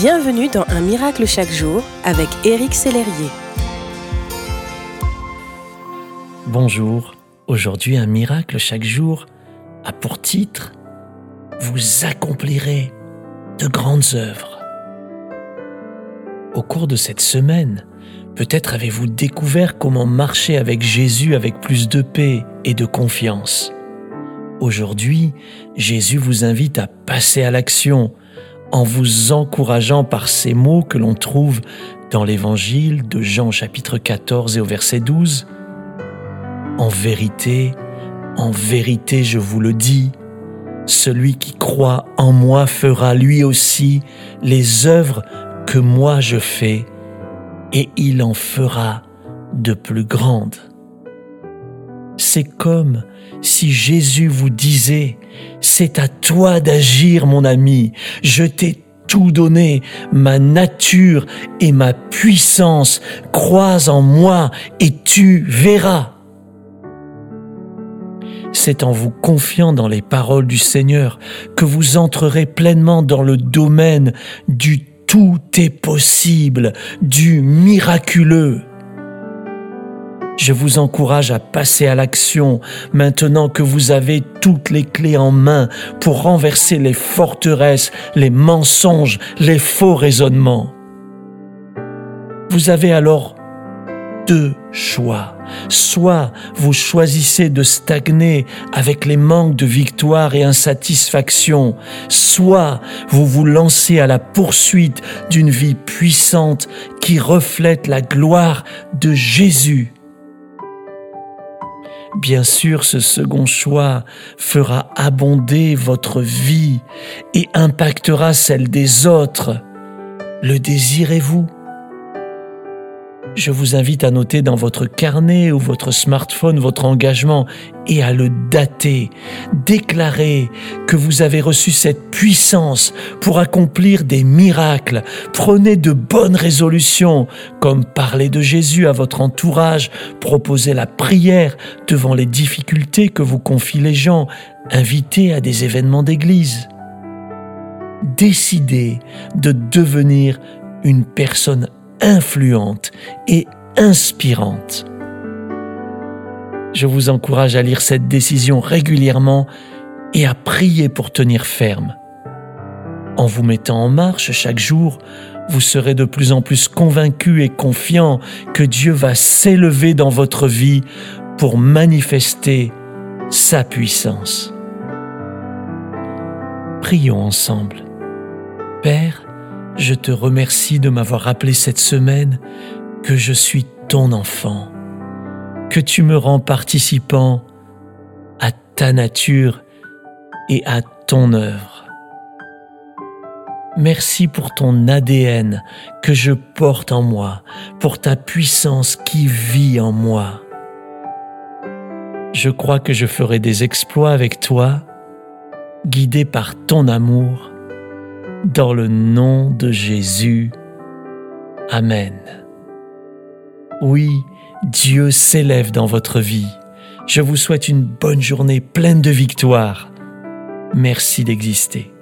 Bienvenue dans Un miracle chaque jour avec Éric Sellerier. Bonjour, aujourd'hui Un miracle chaque jour a pour titre Vous accomplirez de grandes œuvres. Au cours de cette semaine, peut-être avez-vous découvert comment marcher avec Jésus avec plus de paix et de confiance. Aujourd'hui, Jésus vous invite à passer à l'action en vous encourageant par ces mots que l'on trouve dans l'évangile de Jean chapitre 14 et au verset 12. En vérité, en vérité je vous le dis, celui qui croit en moi fera lui aussi les œuvres que moi je fais, et il en fera de plus grandes. C'est comme si Jésus vous disait, c'est à toi d'agir mon ami, je t'ai tout donné, ma nature et ma puissance, crois en moi et tu verras. C'est en vous confiant dans les paroles du Seigneur que vous entrerez pleinement dans le domaine du tout est possible, du miraculeux. Je vous encourage à passer à l'action maintenant que vous avez toutes les clés en main pour renverser les forteresses, les mensonges, les faux raisonnements. Vous avez alors deux choix. Soit vous choisissez de stagner avec les manques de victoire et insatisfaction, soit vous vous lancez à la poursuite d'une vie puissante qui reflète la gloire de Jésus. Bien sûr, ce second choix fera abonder votre vie et impactera celle des autres. Le désirez-vous je vous invite à noter dans votre carnet ou votre smartphone votre engagement et à le dater. Déclarez que vous avez reçu cette puissance pour accomplir des miracles. Prenez de bonnes résolutions, comme parler de Jésus à votre entourage, proposer la prière devant les difficultés que vous confient les gens, inviter à des événements d'église. Décidez de devenir une personne influente et inspirante. Je vous encourage à lire cette décision régulièrement et à prier pour tenir ferme. En vous mettant en marche chaque jour, vous serez de plus en plus convaincu et confiant que Dieu va s'élever dans votre vie pour manifester sa puissance. Prions ensemble. Je te remercie de m'avoir rappelé cette semaine que je suis ton enfant, que tu me rends participant à ta nature et à ton œuvre. Merci pour ton ADN que je porte en moi, pour ta puissance qui vit en moi. Je crois que je ferai des exploits avec toi, guidé par ton amour dans le nom de Jésus. Amen. Oui, Dieu s'élève dans votre vie. Je vous souhaite une bonne journée pleine de victoires. Merci d'exister.